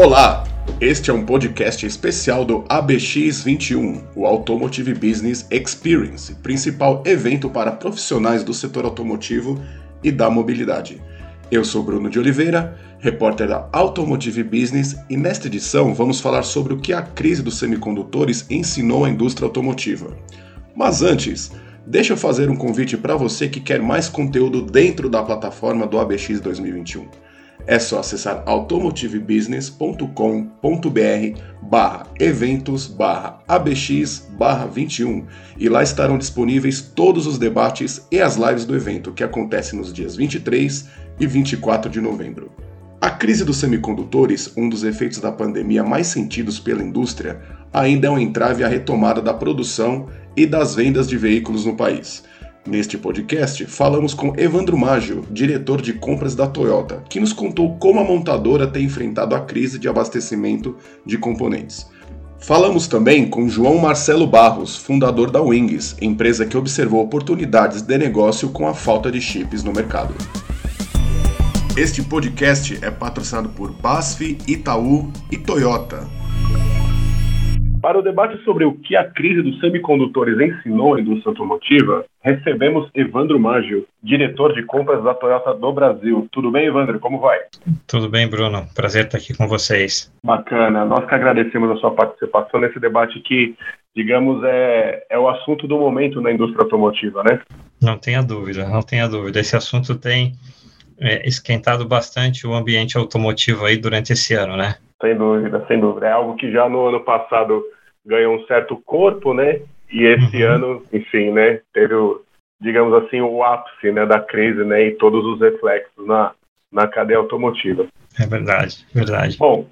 Olá, este é um podcast especial do ABX21, o Automotive Business Experience, principal evento para profissionais do setor automotivo e da mobilidade. Eu sou Bruno de Oliveira, repórter da Automotive Business, e nesta edição vamos falar sobre o que a crise dos semicondutores ensinou à indústria automotiva. Mas antes, deixa eu fazer um convite para você que quer mais conteúdo dentro da plataforma do ABX 2021 é só acessar automotivebusiness.com.br barra eventos barra ABX barra 21 e lá estarão disponíveis todos os debates e as lives do evento que acontece nos dias 23 e 24 de novembro. A crise dos semicondutores, um dos efeitos da pandemia mais sentidos pela indústria, ainda é um entrave à retomada da produção e das vendas de veículos no país. Neste podcast, falamos com Evandro Maggio, diretor de compras da Toyota, que nos contou como a montadora tem enfrentado a crise de abastecimento de componentes. Falamos também com João Marcelo Barros, fundador da Wings, empresa que observou oportunidades de negócio com a falta de chips no mercado. Este podcast é patrocinado por BASF, Itaú e Toyota. Para o debate sobre o que a crise dos semicondutores ensinou à indústria automotiva, recebemos Evandro Maggio, diretor de compras da Toyota do Brasil. Tudo bem, Evandro? Como vai? Tudo bem, Bruno. Prazer estar aqui com vocês. Bacana. Nós que agradecemos a sua participação nesse debate que, digamos, é, é o assunto do momento na indústria automotiva, né? Não tenha dúvida, não tenha dúvida. Esse assunto tem é, esquentado bastante o ambiente automotivo aí durante esse ano, né? Sem dúvida, sem dúvida. É algo que já no ano passado ganhou um certo corpo, né? E esse uhum. ano, enfim, né, teve, o, digamos assim, o ápice né, da crise, né, e todos os reflexos na, na cadeia automotiva. É verdade, verdade. Bom,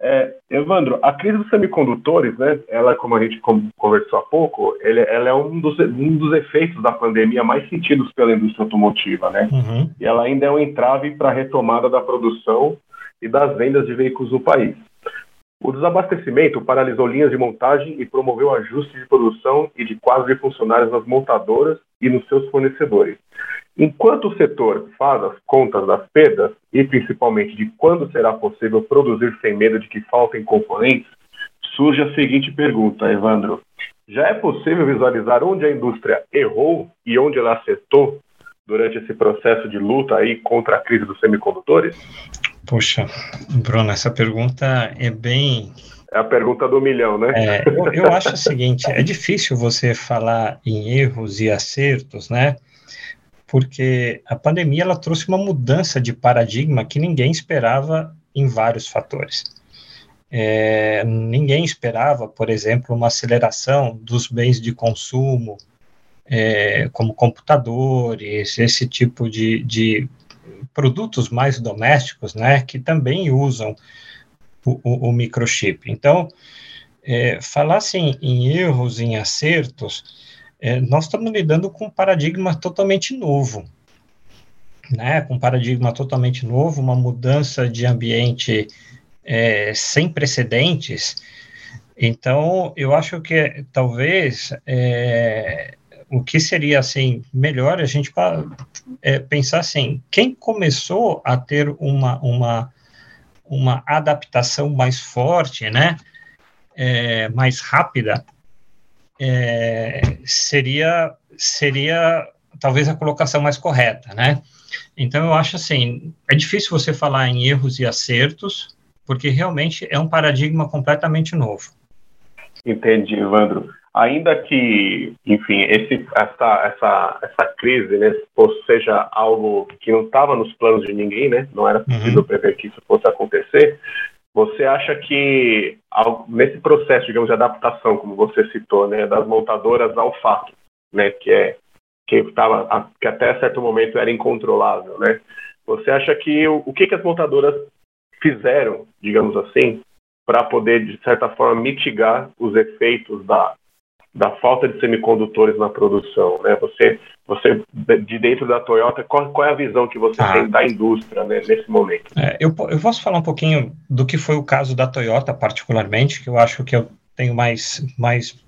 é, Evandro, a crise dos semicondutores, né, ela, como a gente conversou há pouco, ele, ela é um dos, um dos efeitos da pandemia mais sentidos pela indústria automotiva, né? Uhum. E ela ainda é um entrave para a retomada da produção e das vendas de veículos no país. O desabastecimento paralisou linhas de montagem e promoveu ajustes de produção e de quadro de funcionários nas montadoras e nos seus fornecedores. Enquanto o setor faz as contas das perdas e principalmente de quando será possível produzir sem medo de que faltem componentes, surge a seguinte pergunta, Evandro: já é possível visualizar onde a indústria errou e onde ela acertou durante esse processo de luta aí contra a crise dos semicondutores? Poxa, Bruno, essa pergunta é bem. É a pergunta do milhão, né? É, eu, eu acho o seguinte: é difícil você falar em erros e acertos, né? Porque a pandemia ela trouxe uma mudança de paradigma que ninguém esperava em vários fatores. É, ninguém esperava, por exemplo, uma aceleração dos bens de consumo, é, como computadores, esse tipo de, de produtos mais domésticos, né, que também usam o, o, o microchip. Então, é, falar assim em erros, em acertos, é, nós estamos lidando com um paradigma totalmente novo, né, com um paradigma totalmente novo, uma mudança de ambiente é, sem precedentes. Então, eu acho que talvez é, o que seria assim melhor a gente é, pensar assim, quem começou a ter uma, uma, uma adaptação mais forte, né, é, mais rápida, é, seria, seria talvez a colocação mais correta, né? Então, eu acho assim, é difícil você falar em erros e acertos, porque realmente é um paradigma completamente novo. Entendi, Evandro ainda que, enfim, esse, essa, essa, essa crise né, seja algo que não estava nos planos de ninguém, né, não era possível uhum. prever que isso fosse acontecer, você acha que nesse processo, digamos, de adaptação, como você citou, né, das montadoras ao fato, né, que é que estava que até certo momento era incontrolável, né? Você acha que o, o que que as montadoras fizeram, digamos assim, para poder de certa forma mitigar os efeitos da da falta de semicondutores na produção, né? Você, você de dentro da Toyota, qual, qual é a visão que você ah. tem da indústria né, nesse momento? É, eu, eu posso falar um pouquinho do que foi o caso da Toyota, particularmente, que eu acho que eu tenho mais, mais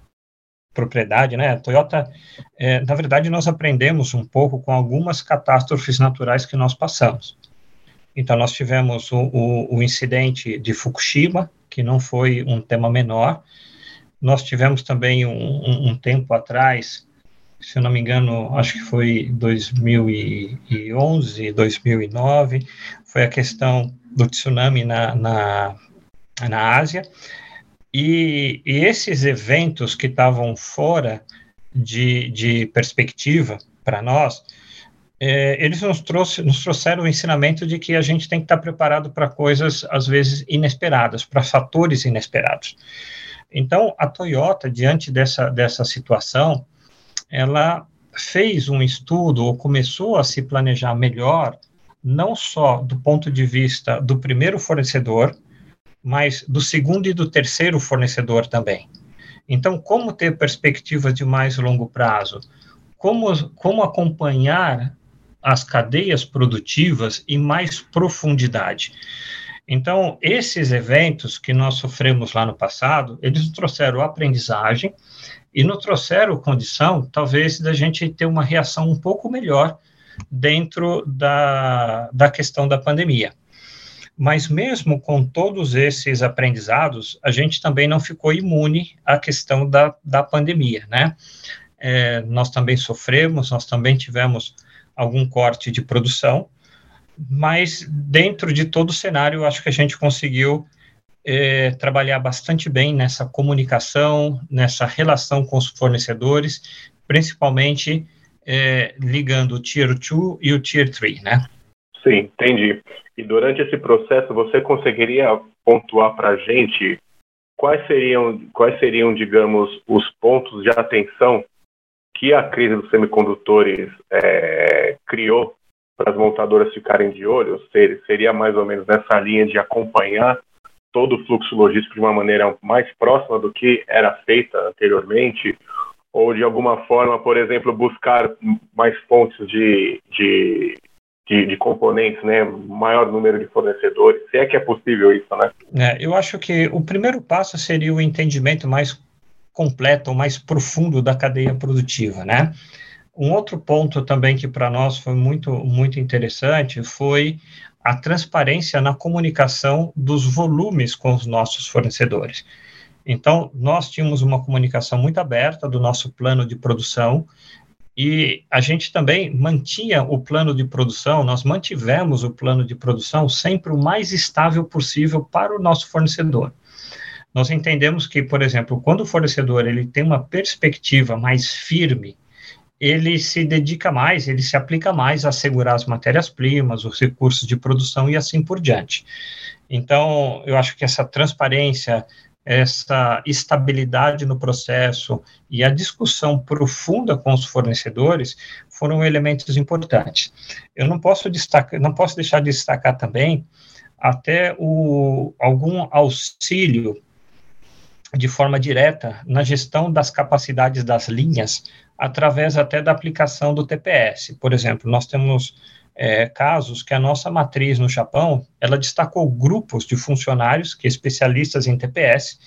propriedade, né? A Toyota, é, na verdade, nós aprendemos um pouco com algumas catástrofes naturais que nós passamos. Então, nós tivemos o, o, o incidente de Fukushima, que não foi um tema menor. Nós tivemos também um, um, um tempo atrás, se eu não me engano, acho que foi 2011, 2009, foi a questão do tsunami na, na, na Ásia. E, e esses eventos que estavam fora de, de perspectiva para nós, é, eles nos, trouxe, nos trouxeram o ensinamento de que a gente tem que estar preparado para coisas, às vezes, inesperadas, para fatores inesperados. Então, a Toyota, diante dessa, dessa situação, ela fez um estudo ou começou a se planejar melhor, não só do ponto de vista do primeiro fornecedor, mas do segundo e do terceiro fornecedor também. Então, como ter perspectivas de mais longo prazo? Como, como acompanhar as cadeias produtivas em mais profundidade? Então, esses eventos que nós sofremos lá no passado, eles trouxeram aprendizagem e nos trouxeram condição, talvez, da gente ter uma reação um pouco melhor dentro da, da questão da pandemia. Mas mesmo com todos esses aprendizados, a gente também não ficou imune à questão da, da pandemia, né? É, nós também sofremos, nós também tivemos algum corte de produção, mas dentro de todo o cenário, acho que a gente conseguiu é, trabalhar bastante bem nessa comunicação, nessa relação com os fornecedores, principalmente é, ligando o Tier 2 e o Tier 3, né? Sim, entendi. E durante esse processo, você conseguiria pontuar para a gente quais seriam, quais seriam, digamos, os pontos de atenção que a crise dos semicondutores é, criou para as montadoras ficarem de olho? Seria mais ou menos nessa linha de acompanhar todo o fluxo logístico de uma maneira mais próxima do que era feita anteriormente? Ou, de alguma forma, por exemplo, buscar mais fontes de, de de, de, componentes, né, maior número de fornecedores, se é que é possível isso, né? É, eu acho que o primeiro passo seria o entendimento mais completo, mais profundo da cadeia produtiva, né? Um outro ponto também que para nós foi muito, muito interessante foi a transparência na comunicação dos volumes com os nossos fornecedores. Então, nós tínhamos uma comunicação muito aberta do nosso plano de produção, e a gente também mantinha o plano de produção, nós mantivemos o plano de produção sempre o mais estável possível para o nosso fornecedor. Nós entendemos que, por exemplo, quando o fornecedor ele tem uma perspectiva mais firme, ele se dedica mais, ele se aplica mais a assegurar as matérias-primas, os recursos de produção e assim por diante. Então, eu acho que essa transparência, essa estabilidade no processo e a discussão profunda com os fornecedores foram elementos importantes. Eu não posso destacar, não posso deixar de destacar também até o, algum auxílio de forma direta na gestão das capacidades das linhas através até da aplicação do TPS. Por exemplo, nós temos é, casos que a nossa matriz no Japão, ela destacou grupos de funcionários, que especialistas em TPS,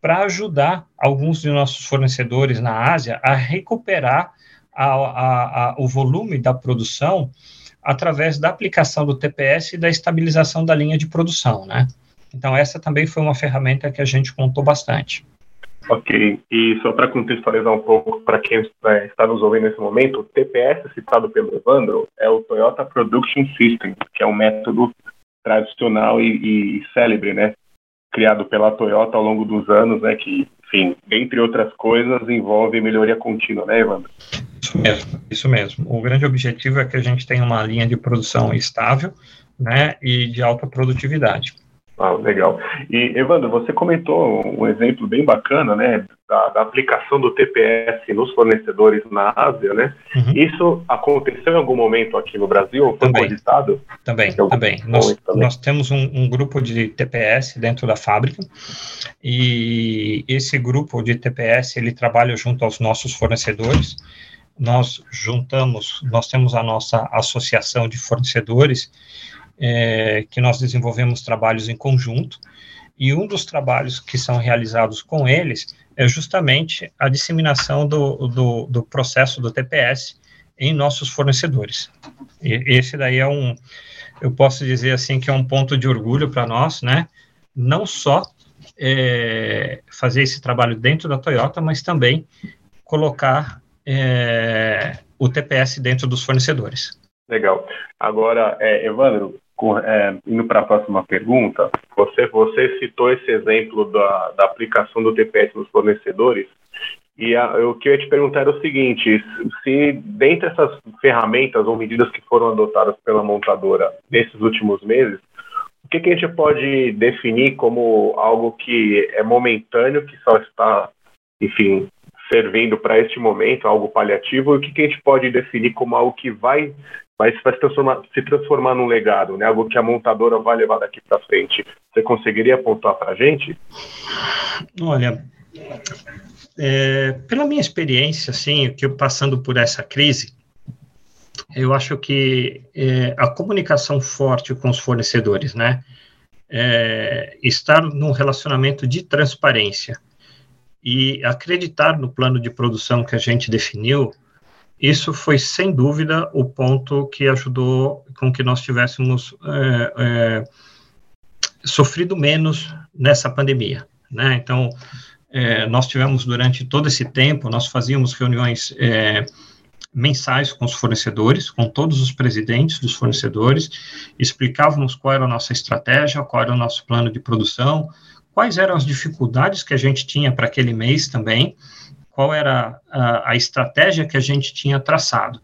para ajudar alguns de nossos fornecedores na Ásia a recuperar a, a, a, o volume da produção através da aplicação do TPS e da estabilização da linha de produção, né? Então, essa também foi uma ferramenta que a gente contou bastante. Ok, e só para contextualizar um pouco para quem né, está nos ouvindo nesse momento, o TPS citado pelo Evandro é o Toyota Production System, que é um método tradicional e, e célebre, né? Criado pela Toyota ao longo dos anos, né? Que, enfim, entre outras coisas, envolve melhoria contínua, né, Evandro? Isso mesmo, isso mesmo. O grande objetivo é que a gente tenha uma linha de produção estável, né? E de alta produtividade. Ah, legal. E, Evandro, você comentou um exemplo bem bacana, né, da, da aplicação do TPS nos fornecedores na Ásia, né? Uhum. Isso aconteceu em algum momento aqui no Brasil? Foi também, Também, também. Nós, também. nós temos um, um, grupo de TPS dentro da fábrica e esse grupo de TPS, ele trabalha junto aos nossos fornecedores. Nós juntamos, nós temos a nossa associação de fornecedores é, que nós desenvolvemos trabalhos em conjunto, e um dos trabalhos que são realizados com eles é justamente a disseminação do, do, do processo do TPS em nossos fornecedores. E esse daí é um, eu posso dizer assim que é um ponto de orgulho para nós, né? Não só é, fazer esse trabalho dentro da Toyota, mas também colocar é, o TPS dentro dos fornecedores. Legal. Agora, é, Evandro, é, indo para a próxima pergunta, você, você citou esse exemplo da, da aplicação do TPS nos fornecedores, e a, o que eu ia te perguntar era o seguinte: se dentre essas ferramentas ou medidas que foram adotadas pela montadora nesses últimos meses, o que, que a gente pode definir como algo que é momentâneo, que só está, enfim, servindo para este momento, algo paliativo, e o que, que a gente pode definir como algo que vai, vai, vai se, transformar, se transformar num legado, né? algo que a montadora vai levar daqui para frente. Você conseguiria apontar para a gente? Olha, é, pela minha experiência, assim, que eu passando por essa crise, eu acho que é, a comunicação forte com os fornecedores, né, é, estar num relacionamento de transparência e acreditar no plano de produção que a gente definiu, isso foi sem dúvida o ponto que ajudou com que nós tivéssemos é, é, sofrido menos nessa pandemia, né? Então, é, nós tivemos durante todo esse tempo, nós fazíamos reuniões é, mensais com os fornecedores, com todos os presidentes dos fornecedores, explicávamos qual era a nossa estratégia, qual era o nosso plano de produção, quais eram as dificuldades que a gente tinha para aquele mês também, qual era a, a, estratégia que a gente tinha traçado.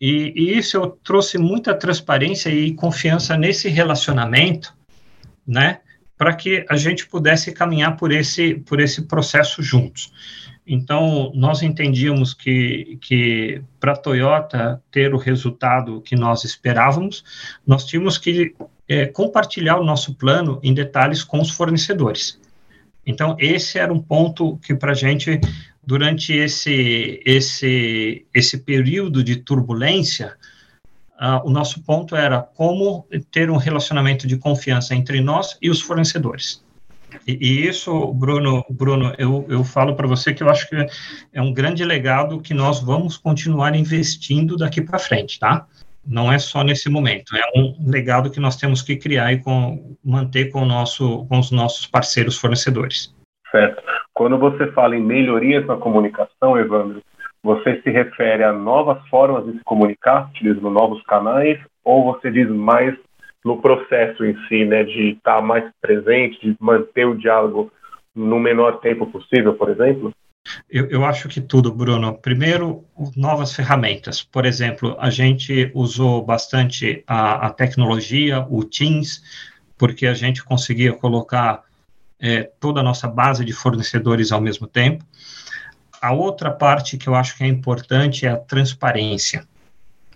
E, e isso eu trouxe muita transparência e confiança nesse relacionamento, né, para que a gente pudesse caminhar por esse, por esse processo juntos. Então, nós entendíamos que, que para a Toyota ter o resultado que nós esperávamos, nós tínhamos que é, compartilhar o nosso plano em detalhes com os fornecedores. Então, esse era um ponto que para a gente, durante esse, esse, esse período de turbulência, uh, o nosso ponto era como ter um relacionamento de confiança entre nós e os fornecedores. E, e isso, Bruno, Bruno, eu, eu falo para você que eu acho que é um grande legado que nós vamos continuar investindo daqui para frente, tá? Não é só nesse momento, é um legado que nós temos que criar e com, manter com, nosso, com os nossos parceiros fornecedores. Certo. Quando você fala em melhorias na comunicação, Evandro, você se refere a novas formas de se comunicar, utilizando novos canais, ou você diz mais no processo em si, né, de estar mais presente, de manter o diálogo no menor tempo possível, por exemplo? Eu, eu, acho que tudo, Bruno. Primeiro, novas ferramentas. Por exemplo, a gente usou bastante a, a tecnologia, o Teams, porque a gente conseguia colocar é, toda a nossa base de fornecedores ao mesmo tempo. A outra parte que eu acho que é importante é a transparência,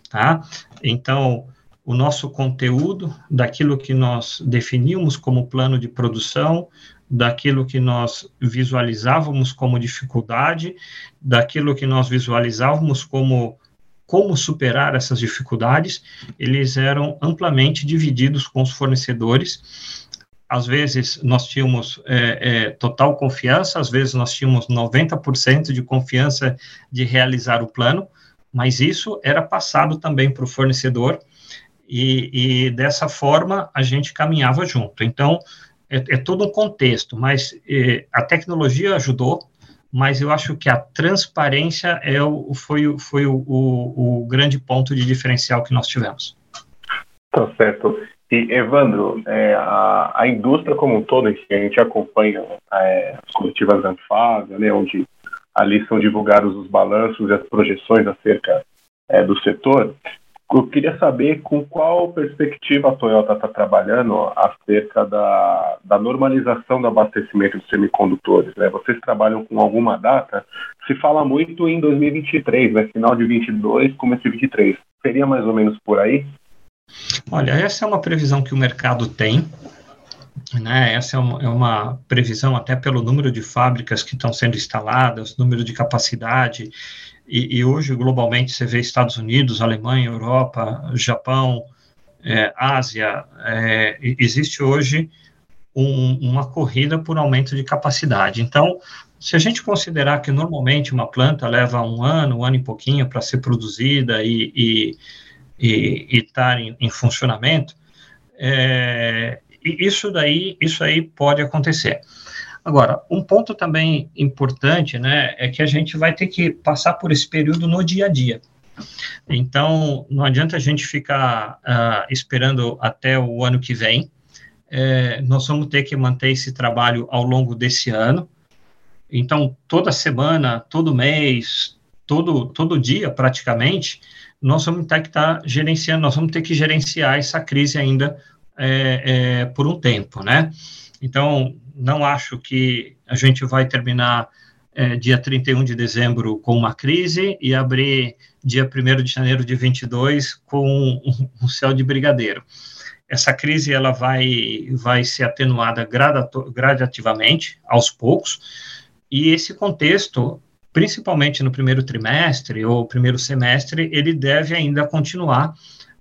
tá? Então, o nosso conteúdo, daquilo que nós definíamos como plano de produção, daquilo que nós visualizávamos como dificuldade, daquilo que nós visualizávamos como como superar essas dificuldades, eles eram amplamente divididos com os fornecedores. Às vezes nós tínhamos é, é, total confiança, às vezes nós tínhamos 90% de confiança de realizar o plano, mas isso era passado também para o fornecedor e, e, dessa forma a gente caminhava junto. Então, é, é todo um contexto, mas é, a tecnologia ajudou, mas eu acho que a transparência é o, foi, foi o, o, o grande ponto de diferencial que nós tivemos. Tá certo. E, Evandro, é, a, a indústria como um todo, a gente acompanha é, as coletivas da Anfasa, né, onde ali são divulgados os balanços e as projeções acerca é, do setor. Eu queria saber com qual perspectiva a Toyota está trabalhando acerca da, da normalização do abastecimento de semicondutores. Né? Vocês trabalham com alguma data? Se fala muito em 2023, né? final de 22, começo de 23. Seria mais ou menos por aí? Olha, essa é uma previsão que o mercado tem. Né, essa é uma, é uma, previsão até pelo número de fábricas que estão sendo instaladas, número de capacidade, e, e, hoje, globalmente, você vê Estados Unidos, Alemanha, Europa, Japão, é, Ásia, é, existe hoje um, uma corrida por aumento de capacidade. Então, se a gente considerar que normalmente uma planta leva um ano, um ano e pouquinho para ser produzida e, estar em, em, funcionamento, é, isso daí, isso aí pode acontecer. Agora, um ponto também importante, né, é que a gente vai ter que passar por esse período no dia a dia. Então, não adianta a gente ficar uh, esperando até o ano que vem. É, nós vamos ter que manter esse trabalho ao longo desse ano. Então, toda semana, todo mês, todo, todo dia, praticamente, nós vamos ter que estar tá gerenciando, nós vamos ter que gerenciar essa crise ainda é, é, por um tempo, né? Então, não acho que a gente vai terminar é, dia 31 de dezembro com uma crise e abrir dia 1 de janeiro de 22 com um, um céu de brigadeiro. Essa crise ela vai, vai ser atenuada gradativamente, aos poucos, e esse contexto, principalmente no primeiro trimestre ou primeiro semestre, ele deve ainda continuar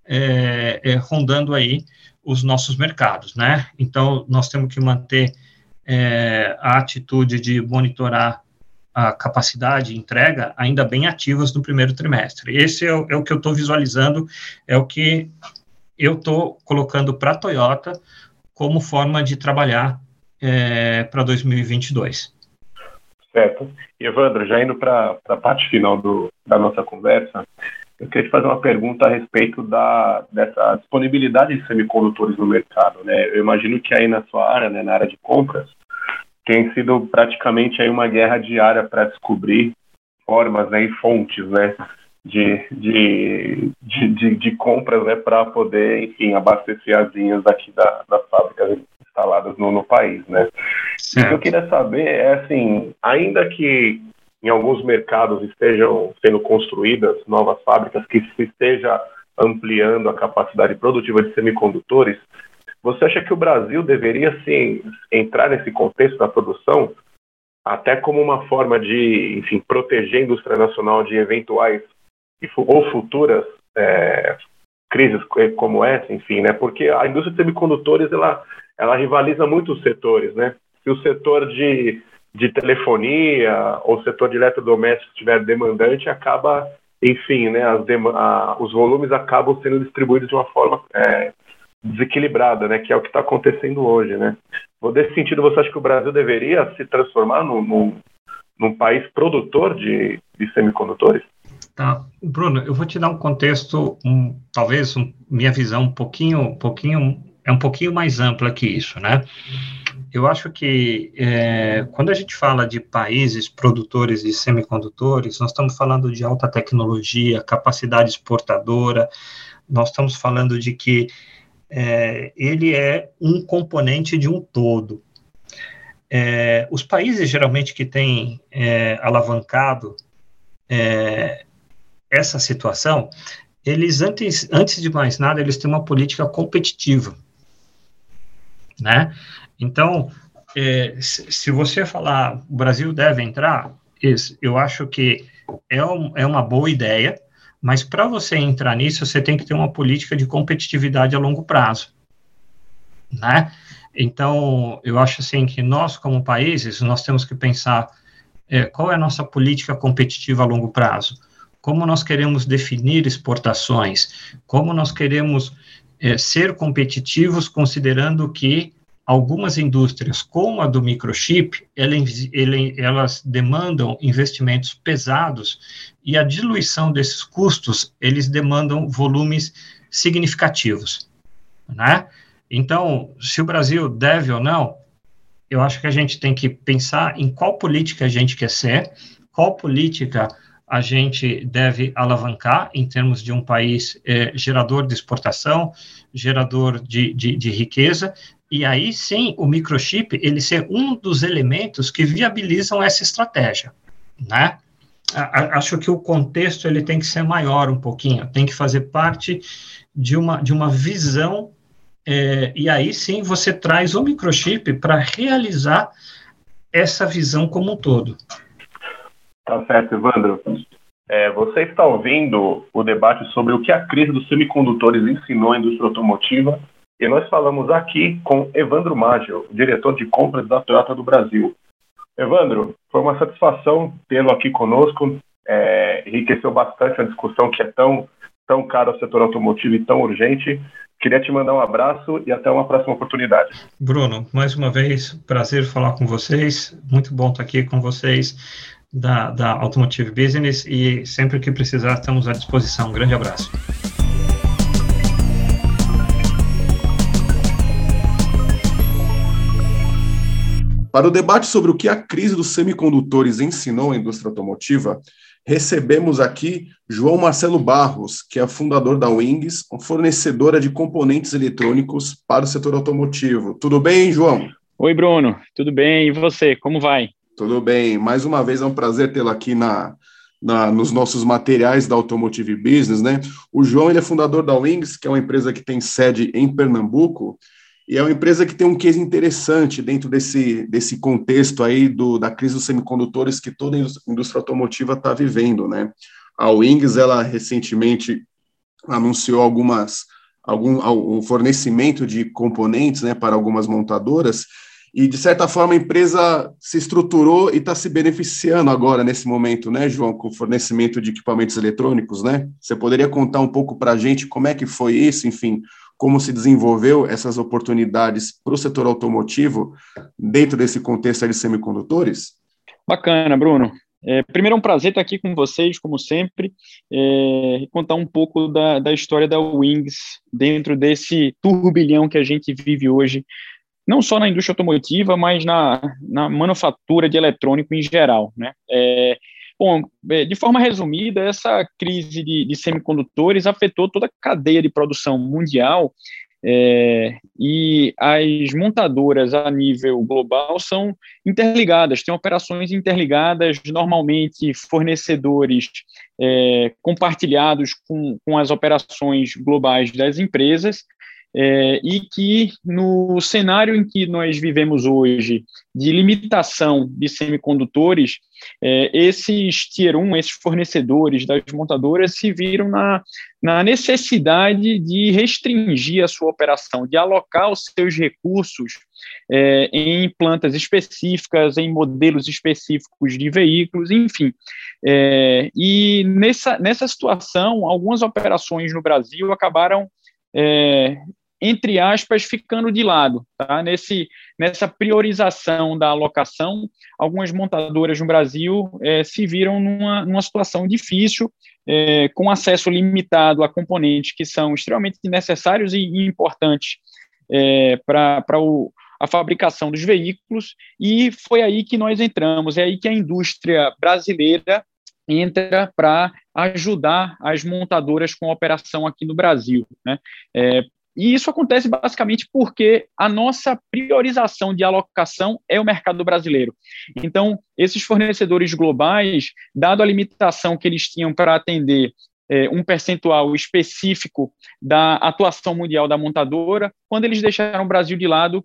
é, é, rondando aí os nossos mercados, né? Então, nós temos que manter é, a atitude de monitorar a capacidade de entrega ainda bem ativas no primeiro trimestre. Esse é o, é o que eu estou visualizando, é o que eu estou colocando para a Toyota como forma de trabalhar é, para 2022. Certo. Evandro, já indo para a parte final do, da nossa conversa, eu queria te fazer uma pergunta a respeito da, dessa disponibilidade de semicondutores no mercado. Né? Eu imagino que aí na sua área, né, na área de compras, tem sido praticamente aí uma guerra diária para descobrir formas né, e fontes né, de, de, de, de, de compras né, para poder, enfim, abastecer as linhas daqui da, das fábricas instaladas no, no país. Né? O que eu queria saber é, assim, ainda que em alguns mercados estejam sendo construídas novas fábricas que se esteja ampliando a capacidade produtiva de semicondutores, você acha que o Brasil deveria sim entrar nesse contexto da produção, até como uma forma de, enfim, proteger a indústria nacional de eventuais ou futuras é, crises como essa, enfim, né? Porque a indústria de semicondutores ela, ela rivaliza muito os setores, né? Se o setor de, de telefonia ou setor de eletrodomésticos estiver demandante, acaba, enfim, né? A, os volumes acabam sendo distribuídos de uma forma é, desequilibrada, né, que é o que está acontecendo hoje, né. Nesse sentido, você acha que o Brasil deveria se transformar num, num, num país produtor de, de, semicondutores? Tá, Bruno, eu vou te dar um contexto, um, talvez um, minha visão um pouquinho, um pouquinho é um pouquinho mais ampla que isso, né? Eu acho que é, quando a gente fala de países produtores de semicondutores, nós estamos falando de alta tecnologia, capacidade exportadora, nós estamos falando de que é, ele é um componente de um todo. É, os países geralmente que têm é, alavancado é, essa situação, eles antes, antes de mais nada, eles têm uma política competitiva, né? Então, é, se você falar o Brasil deve entrar, eu acho que é, um, é uma boa ideia, mas para você entrar nisso, você tem que ter uma política de competitividade a longo prazo, né? Então, eu acho assim que nós, como países, nós temos que pensar é, qual é a nossa política competitiva a longo prazo, como nós queremos definir exportações, como nós queremos é, ser competitivos, considerando que algumas indústrias, como a do microchip, elas demandam investimentos pesados e a diluição desses custos, eles demandam volumes significativos, né? Então, se o Brasil deve ou não, eu acho que a gente tem que pensar em qual política a gente quer ser, qual política a gente deve alavancar em termos de um país é, gerador de exportação, gerador de, de, de riqueza, e aí sim o microchip ele ser um dos elementos que viabilizam essa estratégia, né? Acho que o contexto ele tem que ser maior um pouquinho, tem que fazer parte de uma, de uma visão, é, e aí sim você traz o microchip para realizar essa visão como um todo. Tá certo, Evandro. É, você está ouvindo o debate sobre o que a crise dos semicondutores ensinou à indústria automotiva e nós falamos aqui com Evandro Maggio, diretor de compras da Toyota do Brasil. Evandro, foi uma satisfação tê-lo aqui conosco, é, enriqueceu bastante a discussão que é tão, tão caro ao setor automotivo e tão urgente. Queria te mandar um abraço e até uma próxima oportunidade. Bruno, mais uma vez, prazer falar com vocês. Muito bom estar aqui com vocês da, da Automotive Business e sempre que precisar estamos à disposição. Um grande abraço. Para o debate sobre o que a crise dos semicondutores ensinou à indústria automotiva, recebemos aqui João Marcelo Barros, que é fundador da Wings, fornecedora de componentes eletrônicos para o setor automotivo. Tudo bem, João? Oi, Bruno. Tudo bem? E você? Como vai? Tudo bem. Mais uma vez é um prazer tê-lo aqui na, na, nos nossos materiais da Automotive Business, né? O João ele é fundador da Wings, que é uma empresa que tem sede em Pernambuco e é uma empresa que tem um case interessante dentro desse, desse contexto aí do, da crise dos semicondutores que toda a indústria automotiva está vivendo, né? A Wings, ela recentemente anunciou algumas algum o fornecimento de componentes, né, para algumas montadoras e de certa forma a empresa se estruturou e está se beneficiando agora nesse momento, né, João, com o fornecimento de equipamentos eletrônicos, né? Você poderia contar um pouco para a gente como é que foi isso, enfim, como se desenvolveu essas oportunidades para o setor automotivo dentro desse contexto de semicondutores? Bacana, Bruno. É, primeiro é um prazer estar aqui com vocês, como sempre, é, contar um pouco da, da história da Wings dentro desse turbilhão que a gente vive hoje, não só na indústria automotiva, mas na, na manufatura de eletrônico em geral. Né? É, Bom, é, de forma resumida, essa crise de, de semicondutores afetou toda a cadeia de produção mundial é, e as montadoras a nível global são interligadas, têm operações interligadas, normalmente fornecedores é, compartilhados com, com as operações globais das empresas, é, e que no cenário em que nós vivemos hoje, de limitação de semicondutores, é, esses tier 1, esses fornecedores das montadoras se viram na, na necessidade de restringir a sua operação, de alocar os seus recursos é, em plantas específicas, em modelos específicos de veículos, enfim. É, e nessa, nessa situação, algumas operações no Brasil acabaram é, entre aspas, ficando de lado. Tá? Nesse, nessa priorização da alocação, algumas montadoras no Brasil é, se viram numa, numa situação difícil, é, com acesso limitado a componentes que são extremamente necessários e, importantes é, para a fabricação dos veículos, e foi aí que nós entramos, é aí que a indústria brasileira entra para ajudar as montadoras com operação aqui no Brasil. Né? É, e isso acontece basicamente porque a nossa priorização de alocação é o mercado brasileiro. Então, esses fornecedores globais, dado a limitação que eles tinham para atender é, um percentual específico da atuação mundial da montadora, quando eles deixaram o Brasil de lado,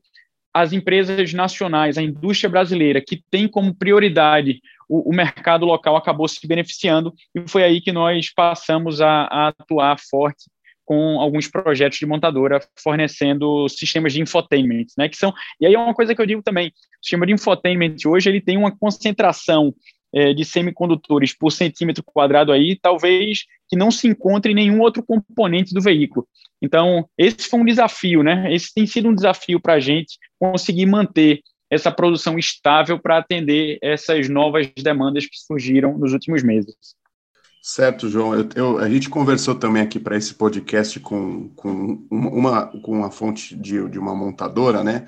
as empresas nacionais, a indústria brasileira, que tem como prioridade o, o, mercado local, acabou se beneficiando, e foi aí que nós passamos a, a atuar forte com alguns projetos de montadora fornecendo sistemas de infotainment, né, que são, e aí é uma coisa que eu digo também, o sistema de infotainment hoje ele tem uma concentração é, de semicondutores por centímetro quadrado aí, talvez que não se encontre em nenhum outro componente do veículo. Então, esse foi um desafio, né, esse tem sido um desafio para a gente conseguir manter essa produção estável para atender essas novas demandas que surgiram nos últimos meses. Certo, João. Eu, eu, a gente conversou também aqui para esse podcast com, com, uma, com uma fonte de, de uma montadora, né?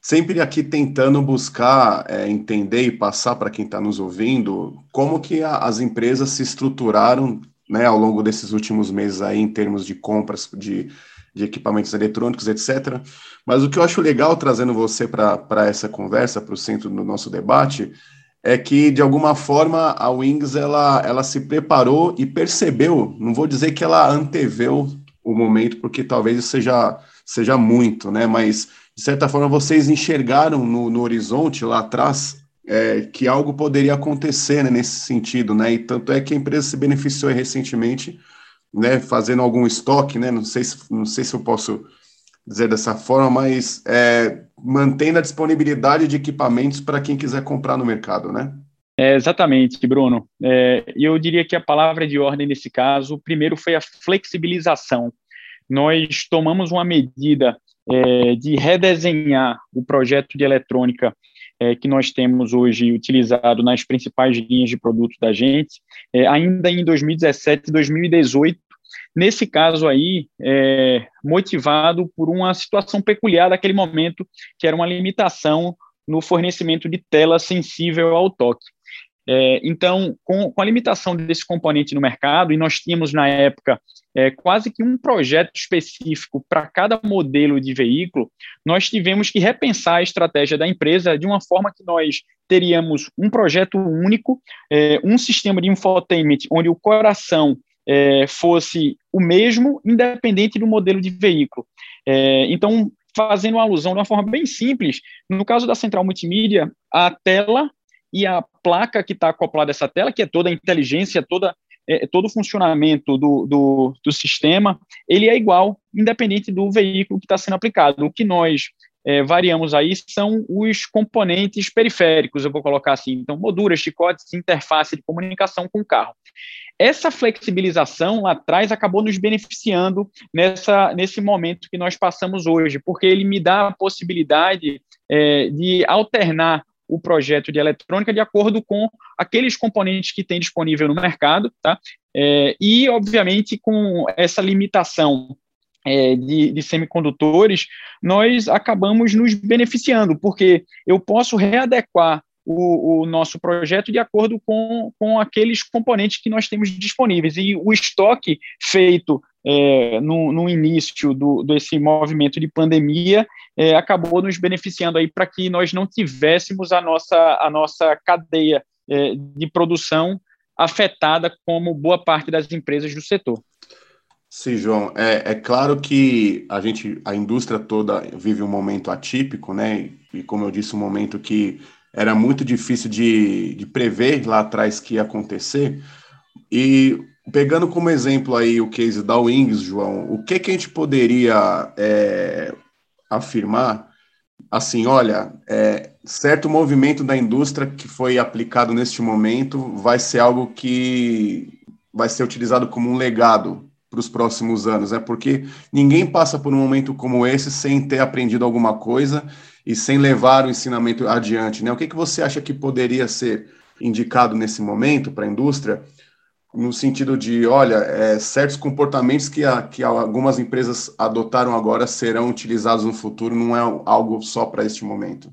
Sempre aqui tentando buscar é, entender e passar para quem está nos ouvindo como que a, as empresas se estruturaram né, ao longo desses últimos meses aí em termos de compras de, de equipamentos eletrônicos, etc. Mas o que eu acho legal trazendo você para essa conversa, para o centro do nosso debate, é que de alguma forma a Wings ela, ela se preparou e percebeu, não vou dizer que ela anteveu o momento, porque talvez seja, seja muito, né? Mas de certa forma vocês enxergaram no, no horizonte lá atrás é, que algo poderia acontecer né, nesse sentido, né? E tanto é que a empresa se beneficiou recentemente, né? Fazendo algum estoque, né? Não sei se, não sei se eu posso dizer dessa forma, mas é, mantendo a disponibilidade de equipamentos para quem quiser comprar no mercado, né? É, exatamente, Bruno. É, eu diria que a palavra de ordem nesse caso, primeiro foi a flexibilização. Nós tomamos uma medida é, de redesenhar o projeto de eletrônica é, que nós temos hoje utilizado nas principais linhas de produtos da gente, é, ainda em 2017 e 2018, nesse caso aí, é, motivado por uma situação peculiar daquele momento, que era uma limitação no fornecimento de tela sensível ao toque. É, então, com, com, a limitação desse componente no mercado, e nós tínhamos na época é, quase que um projeto específico para cada modelo de veículo, nós tivemos que repensar a estratégia da empresa de uma forma que nós teríamos um projeto único, é, um sistema de infotainment onde o coração é, fosse o mesmo, independente do modelo de veículo. É, então, fazendo uma alusão de uma forma bem simples, no caso da central multimídia, a tela e a placa que está acoplada a essa tela, que é toda a inteligência, toda, é, todo o funcionamento do, do, do, sistema, ele é igual, independente do veículo que está sendo aplicado. O que nós é, variamos aí são os componentes periféricos, eu vou colocar assim, então, molduras, chicotes, interface de comunicação com o carro. Essa flexibilização lá atrás acabou nos beneficiando nessa, nesse momento que nós passamos hoje, porque ele me dá a possibilidade é, de alternar o projeto de eletrônica de acordo com aqueles componentes que tem disponível no mercado, tá? É, e, obviamente, com essa limitação é, de, de, semicondutores, nós acabamos nos beneficiando, porque eu posso readequar o, o, nosso projeto de acordo com, com aqueles componentes que nós temos disponíveis. E o estoque feito é, no, no, início do, desse movimento de pandemia é, acabou nos beneficiando aí para que nós não tivéssemos a nossa, a nossa cadeia é, de produção afetada como boa parte das empresas do setor. Sim, João. É, é claro que a gente, a indústria toda vive um momento atípico, né? E como eu disse, um momento que era muito difícil de, de prever lá atrás que ia acontecer. E pegando como exemplo aí o case da Wings, João, o que, que a gente poderia é, afirmar? Assim, olha, é, certo movimento da indústria que foi aplicado neste momento vai ser algo que vai ser utilizado como um legado para os próximos anos, né? Porque ninguém passa por um momento como esse sem ter aprendido alguma coisa e sem levar o ensinamento adiante, né? O que, que você acha que poderia ser indicado nesse momento para a indústria, no sentido de, olha, é, certos comportamentos que, a, que algumas empresas adotaram agora serão utilizados no futuro, não é algo só para este momento?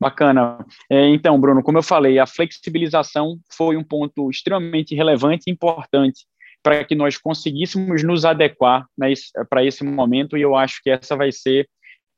Bacana. É, então, Bruno, como eu falei, a flexibilização foi um ponto extremamente relevante e importante para que nós conseguíssemos nos adequar né, para esse momento, e eu acho que essa vai ser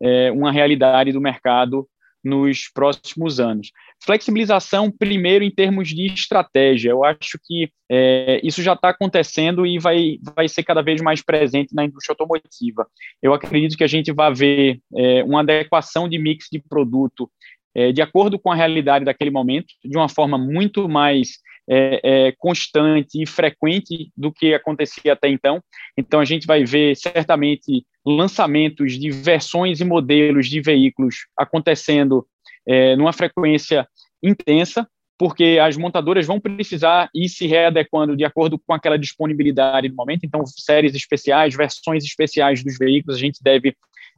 é, uma realidade do mercado nos próximos anos. Flexibilização, primeiro, em termos de estratégia. Eu acho que é, isso já está acontecendo e vai, vai ser cada vez mais presente na indústria automotiva. Eu acredito que a gente vai ver é, uma adequação de mix de produto é, de acordo com a realidade daquele momento, de uma forma muito mais é, é, constante e frequente do que acontecia até então. Então, a gente vai ver certamente lançamentos de versões e modelos de veículos acontecendo é, numa frequência intensa, porque as montadoras vão precisar ir se readequando de acordo com aquela disponibilidade do momento. Então, séries especiais, versões especiais dos veículos, a gente deve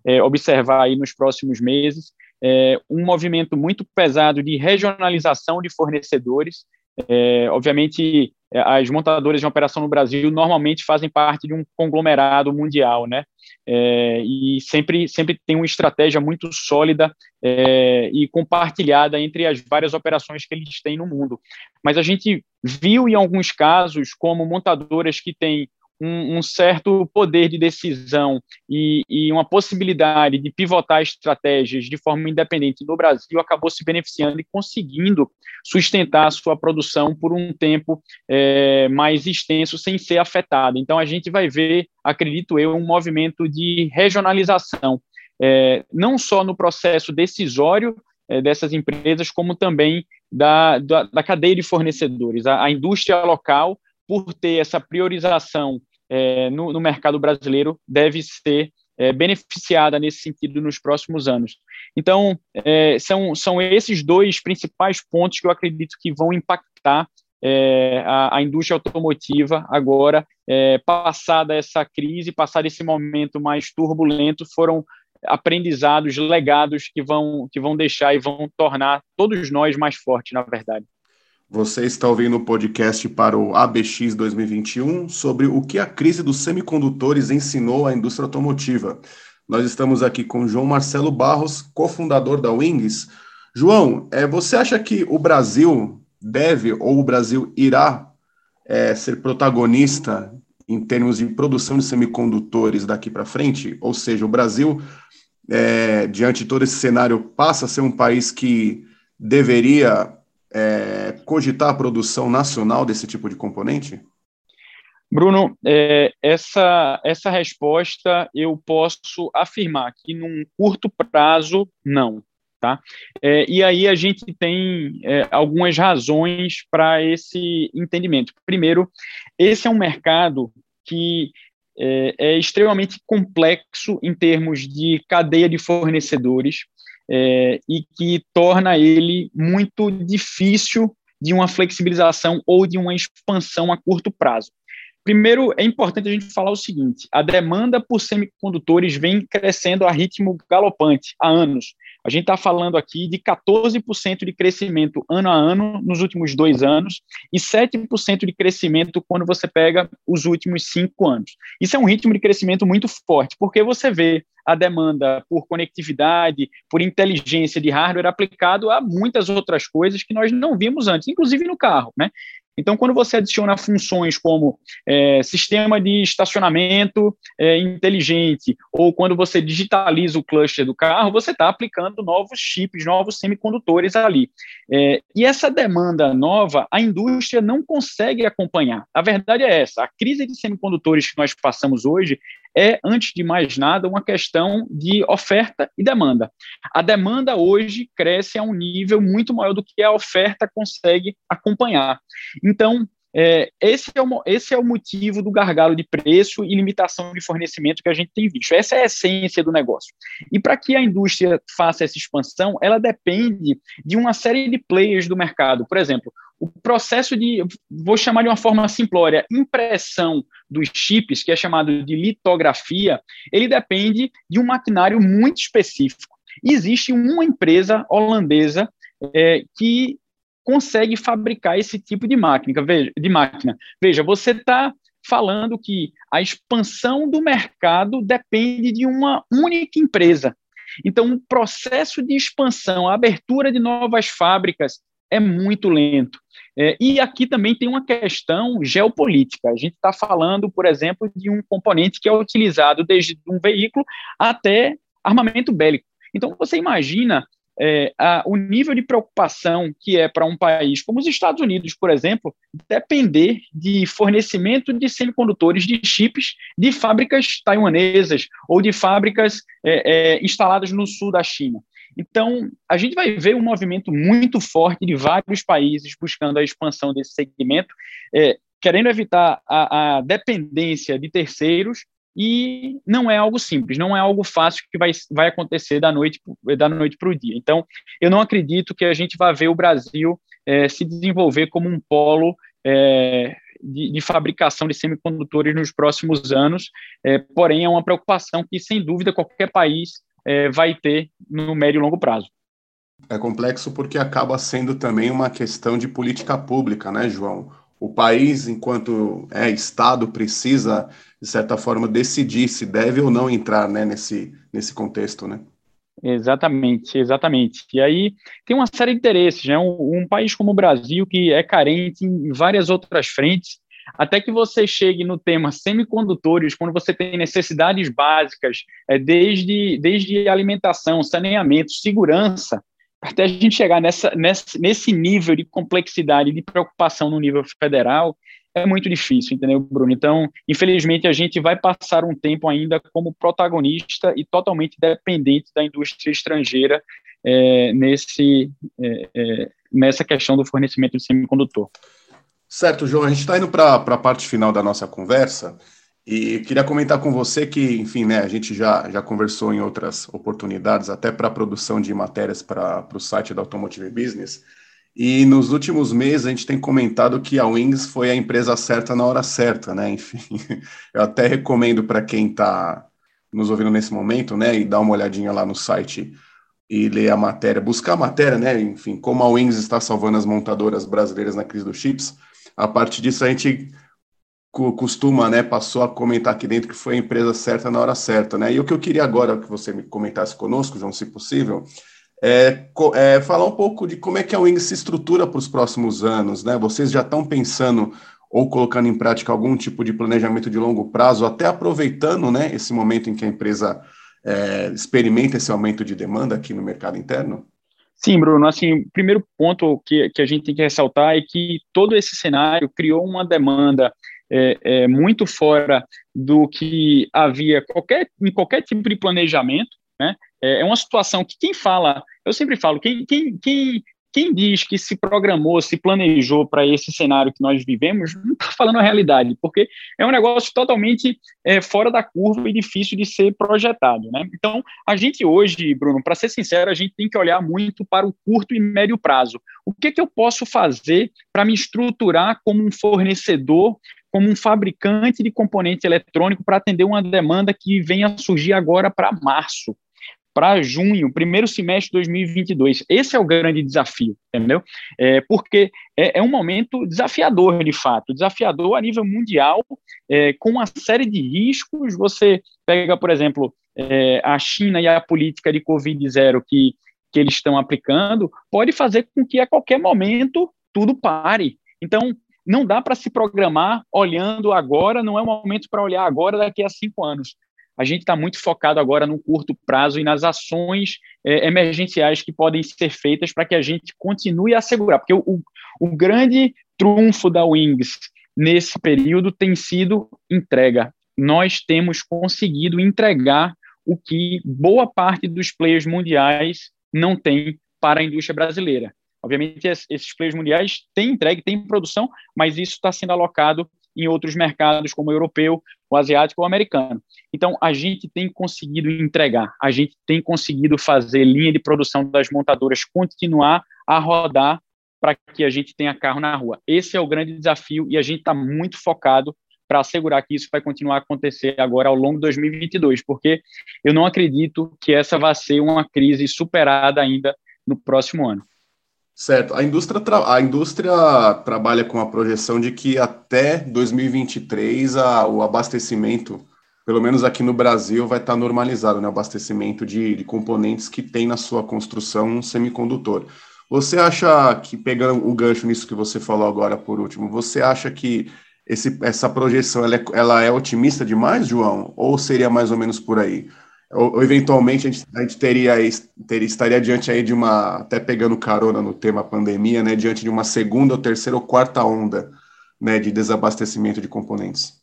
é, observar aí nos próximos meses. É, um movimento muito pesado de regionalização de fornecedores, é, obviamente, é, as montadoras de operação no Brasil normalmente fazem parte de um conglomerado mundial, né? É, e sempre, sempre tem uma estratégia muito sólida é, e compartilhada entre as várias operações que eles têm no mundo. Mas a gente viu em alguns casos como montadoras que têm um, um, certo poder de decisão e, e, uma possibilidade de pivotar estratégias de forma independente no Brasil acabou se beneficiando e conseguindo sustentar a sua produção por um tempo é, mais extenso sem ser afetado. Então a gente vai ver, acredito eu, um movimento de regionalização, é, não só no processo decisório é, dessas empresas, como também da, da, da cadeia de fornecedores. A, a indústria local por ter essa priorização é, no, no, mercado brasileiro deve ser é, beneficiada nesse sentido nos próximos anos. Então, é, são, são esses dois principais pontos que eu acredito que vão impactar é, a, a, indústria automotiva agora, é, passada essa crise, passado esse momento mais turbulento, foram aprendizados, legados que vão, que vão deixar e vão tornar todos nós mais fortes, na verdade. Você está ouvindo o podcast para o ABX 2021 sobre o que a crise dos semicondutores ensinou à indústria automotiva. Nós estamos aqui com João Marcelo Barros, cofundador da Wings. João, é, você acha que o Brasil deve ou o Brasil irá é, ser protagonista em termos de produção de semicondutores daqui para frente? Ou seja, o Brasil, é, diante de todo esse cenário, passa a ser um país que deveria é, cogitar a produção nacional desse tipo de componente? Bruno, é, essa, essa resposta eu posso afirmar que num curto prazo, não. Tá? É, e aí a gente tem é, algumas razões para esse entendimento. Primeiro, esse é um mercado que é, é extremamente complexo em termos de cadeia de fornecedores, é, e que torna ele muito difícil de uma flexibilização ou de uma expansão a curto prazo. Primeiro, é importante a gente falar o seguinte: a demanda por semicondutores vem crescendo a ritmo galopante há anos. A gente está falando aqui de 14% de crescimento ano a ano nos últimos dois anos e 7% de crescimento quando você pega os últimos cinco anos. Isso é um ritmo de crescimento muito forte, porque você vê a demanda por conectividade, por inteligência de hardware aplicado a muitas outras coisas que nós não vimos antes, inclusive no carro, né? Então, quando você adiciona funções como é, sistema de estacionamento é, inteligente, ou quando você digitaliza o cluster do carro, você está aplicando novos chips, novos semicondutores ali. É, e essa demanda nova, a indústria não consegue acompanhar. A verdade é essa: a crise de semicondutores que nós passamos hoje é, antes de mais nada, uma questão de oferta e demanda. A demanda hoje cresce a um nível muito maior do que a oferta consegue acompanhar. Então, é, esse, é o, esse é o motivo do gargalo de preço e limitação de fornecimento que a gente tem visto. Essa é a essência do negócio. E para que a indústria faça essa expansão, ela depende de uma série de players do mercado. Por exemplo, o processo de, vou chamar de uma forma simplória, impressão dos chips, que é chamado de litografia, ele depende de um maquinário muito específico. Existe uma empresa holandesa é, que consegue fabricar esse tipo de máquina. Veja, de máquina. Veja você está falando que a expansão do mercado depende de uma única empresa. Então, o processo de expansão, a abertura de novas fábricas é muito lento. É, e aqui também tem uma questão geopolítica. A gente está falando, por exemplo, de um componente que é utilizado desde um veículo até armamento bélico. Então, você imagina é, a, o nível de preocupação que é para um país como os Estados Unidos, por exemplo, depender de fornecimento de semicondutores, de chips de fábricas taiwanesas ou de fábricas é, é, instaladas no sul da China. Então, a gente vai ver um movimento muito forte de vários países buscando a expansão desse segmento, é, querendo evitar a, a, dependência de terceiros, e não é algo simples, não é algo fácil que vai, vai acontecer da noite, da noite para o dia. Então, eu não acredito que a gente vá ver o Brasil é, se desenvolver como um polo é, de, de, fabricação de semicondutores nos próximos anos, é, porém é uma preocupação que, sem dúvida, qualquer país é, vai ter no médio e longo prazo. É complexo porque acaba sendo também uma questão de política pública, né, João? O país, enquanto é Estado, precisa, de certa forma, decidir se deve ou não entrar né, nesse, nesse contexto, né? Exatamente, exatamente. E aí tem uma série de interesses, né? Um, um, país como o Brasil, que é carente em várias outras frentes, até que você chegue no tema semicondutores, quando você tem necessidades básicas, é, desde, desde alimentação, saneamento, segurança, até a gente chegar nessa, nessa, nesse nível de complexidade, de preocupação no nível federal, é muito difícil, entendeu, Bruno? Então, infelizmente, a gente vai passar um tempo ainda como protagonista e totalmente dependente da indústria estrangeira é, nesse, é, é, nessa questão do fornecimento de semicondutor. Certo, João, a gente está indo para a parte final da nossa conversa E queria comentar com você que, enfim, né, a gente já, já conversou em outras oportunidades, até para a produção de matérias para o site da Automotive Business. E nos últimos meses a gente tem comentado que a Wings foi a empresa certa na hora certa, né? Enfim, eu até recomendo para quem está nos ouvindo nesse momento, né, e dar uma olhadinha lá no site e ler a matéria, buscar a matéria, né? Enfim, como a Wings está salvando as montadoras brasileiras na crise dos chips. A partir disso a gente costuma, né, passou a comentar aqui dentro que foi a empresa certa na hora certa, né? E o que eu queria agora que você me comentasse conosco, João, se possível, é, é falar um pouco de como é que a Wings se estrutura para os próximos anos, né? Vocês já estão pensando ou colocando em prática algum tipo de planejamento de longo prazo, até aproveitando, né, esse momento em que a empresa é, experimenta esse aumento de demanda aqui no mercado interno? Sim, Bruno. Assim, o primeiro ponto que, que a gente tem que ressaltar é que todo esse cenário criou uma demanda é, é, muito fora do que havia qualquer, em qualquer tipo de planejamento. Né? É, é uma situação que quem fala, eu sempre falo, quem, quem, quem quem diz que se programou, se planejou para esse cenário que nós vivemos, não está falando a realidade, porque é um negócio totalmente é, fora da curva e difícil de ser projetado. Né? Então, a gente hoje, Bruno, para ser sincero, a gente tem que olhar muito para o curto e médio prazo. O que, que eu posso fazer para me estruturar como um fornecedor como um fabricante de componente eletrônico para atender uma demanda que vem a surgir agora para março para junho, primeiro semestre de 2022. Esse é o grande desafio, entendeu? É, porque é, é, um momento desafiador, de fato, desafiador a nível mundial, é, com uma série de riscos. Você pega, por exemplo, é, a China e a política de Covid-0 que, que eles estão aplicando, pode fazer com que a qualquer momento tudo pare. Então, não dá para se programar olhando agora, não é o momento para olhar agora daqui a cinco anos a gente está muito focado agora no curto prazo e nas ações é, emergenciais que podem ser feitas para que a gente continue a assegurar, porque o, o grande trunfo da Wings nesse período tem sido entrega. Nós temos conseguido entregar o que boa parte dos players mundiais não tem para a indústria brasileira. Obviamente, esses players mundiais têm entregue, têm produção, mas isso está sendo alocado em outros mercados, como o europeu, o asiático ou o americano. Então, a gente tem conseguido entregar, a gente tem conseguido fazer linha de produção das montadoras continuar a rodar para que a gente tenha carro na rua. Esse é o grande desafio e a gente está muito focado para assegurar que isso vai continuar a acontecer agora ao longo de 2022, porque eu não acredito que essa vai ser uma crise superada ainda no próximo ano. Certo. A indústria, a indústria trabalha com a projeção de que até 2023 a, o abastecimento, pelo menos aqui no Brasil, vai estar normalizado, né? O abastecimento de, de componentes que tem na sua construção um semicondutor. Você acha que, pegando o gancho nisso que você falou agora por último, você acha que esse, essa projeção ela é, ela é otimista demais, João? Ou seria mais ou menos por aí? Ou, eventualmente a gente, a gente teria, teria, estaria diante aí de uma, até pegando carona no tema pandemia, né, diante de uma segunda, ou terceira ou quarta onda né, de desabastecimento de componentes.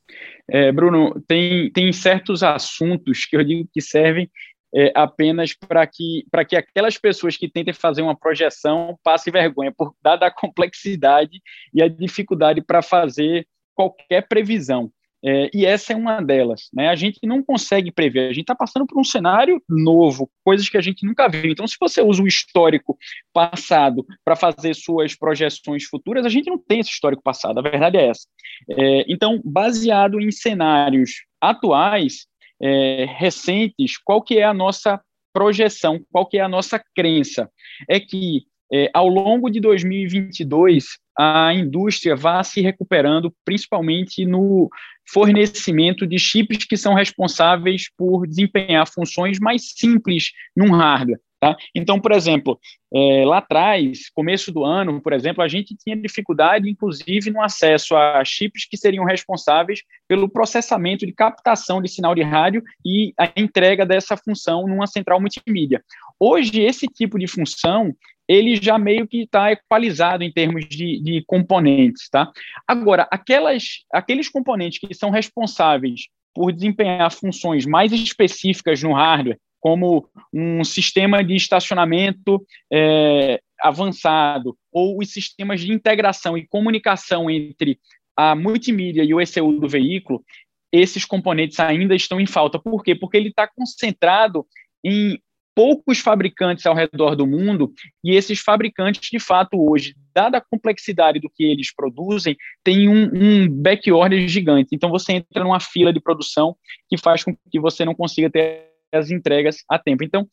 É, Bruno, tem, tem certos assuntos que eu digo que servem é, apenas para que, que aquelas pessoas que tentem fazer uma projeção passem vergonha, por dada a complexidade e a dificuldade para fazer qualquer previsão. É, e essa é uma delas. Né? A gente não consegue prever, a gente está passando por um cenário novo, coisas que a gente nunca viu. Então, se você usa o histórico passado para fazer suas projeções futuras, a gente não tem esse histórico passado, a verdade é essa. É, então, baseado em cenários atuais, é, recentes, qual que é a nossa projeção, qual que é a nossa crença? É que é, ao longo de 2022, a indústria vai se recuperando, principalmente no fornecimento de chips que são responsáveis por desempenhar funções mais simples num hardware. Tá? Então, por exemplo, é, lá atrás, começo do ano, por exemplo, a gente tinha dificuldade, inclusive, no acesso a chips que seriam responsáveis pelo processamento de captação de sinal de rádio e a entrega dessa função numa central multimídia. Hoje, esse tipo de função ele já meio que está equalizado em termos de, de, componentes, tá? Agora, aquelas, aqueles componentes que são responsáveis por desempenhar funções mais específicas no hardware, como um sistema de estacionamento é, avançado, ou os sistemas de integração e comunicação entre a multimídia e o ECU do veículo, esses componentes ainda estão em falta. Por quê? Porque ele está concentrado em poucos fabricantes ao redor do mundo, e esses fabricantes, de fato, hoje, dada a complexidade do que eles produzem, tem um, um backorder gigante. Então, você entra numa fila de produção que faz com que você não consiga ter as entregas a tempo. Então,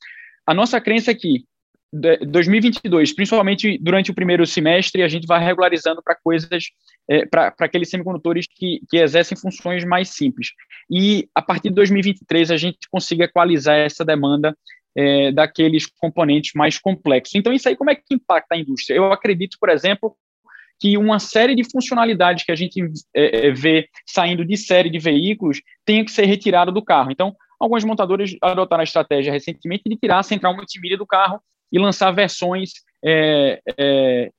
a nossa crença é que 2022, principalmente durante o primeiro semestre, a gente vai regularizando para coisas, é, para aqueles semicondutores que, que exercem funções mais simples. E a partir de 2023 a gente consiga equalizar essa demanda é, daqueles componentes mais complexos. Então, isso aí como é que impacta a indústria? Eu acredito, por exemplo, que uma série de funcionalidades que a gente é, é vê saindo de série de veículos tenha que ser retirada do carro. Então, algumas montadoras adotaram a estratégia recentemente de tirar a central multimídia do carro e lançar versões é, é,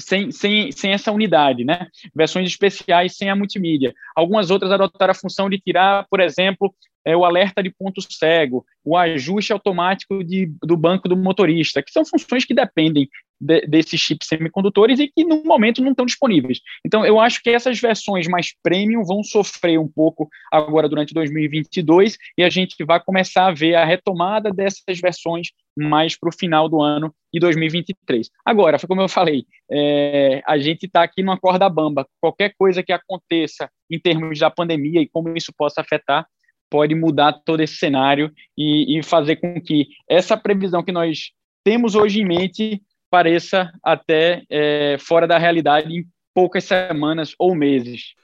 sem, sem, sem essa unidade, né? Versões especiais sem a multimídia. Algumas outras adotaram a função de tirar, por exemplo, é, o alerta de ponto cego, o ajuste automático de, do banco do motorista, que são funções que dependem de, desses chips semicondutores e que no momento não estão disponíveis. Então, eu acho que essas versões mais premium vão sofrer um pouco agora durante 2022 e a gente vai começar a ver a retomada dessas versões mais para o final do ano de 2023. Agora, como eu falei, é, a gente está aqui numa corda bamba. Qualquer coisa que aconteça em termos da pandemia e como isso possa afetar, pode mudar todo esse cenário e, e fazer com que essa previsão que nós temos hoje em mente pareça até é, fora da realidade em poucas semanas ou meses.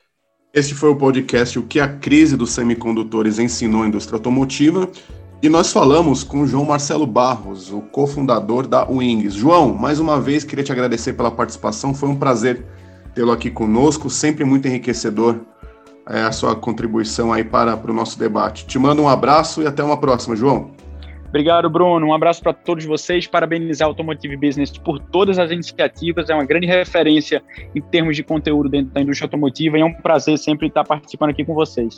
Este foi o podcast O que a crise dos semicondutores ensinou à indústria automotiva. E nós falamos com João Marcelo Barros, o cofundador da Wings. João, mais uma vez queria te agradecer pela participação, foi um prazer tê-lo aqui conosco, sempre muito enriquecedor é, a sua contribuição aí para, para o nosso debate. Te mando um abraço e até uma próxima, João. Obrigado, Bruno. Um abraço para todos vocês. Parabenizar a Automotive Business por todas as iniciativas. É uma grande referência em termos de conteúdo dentro da indústria automotiva e é um prazer sempre estar participando aqui com vocês.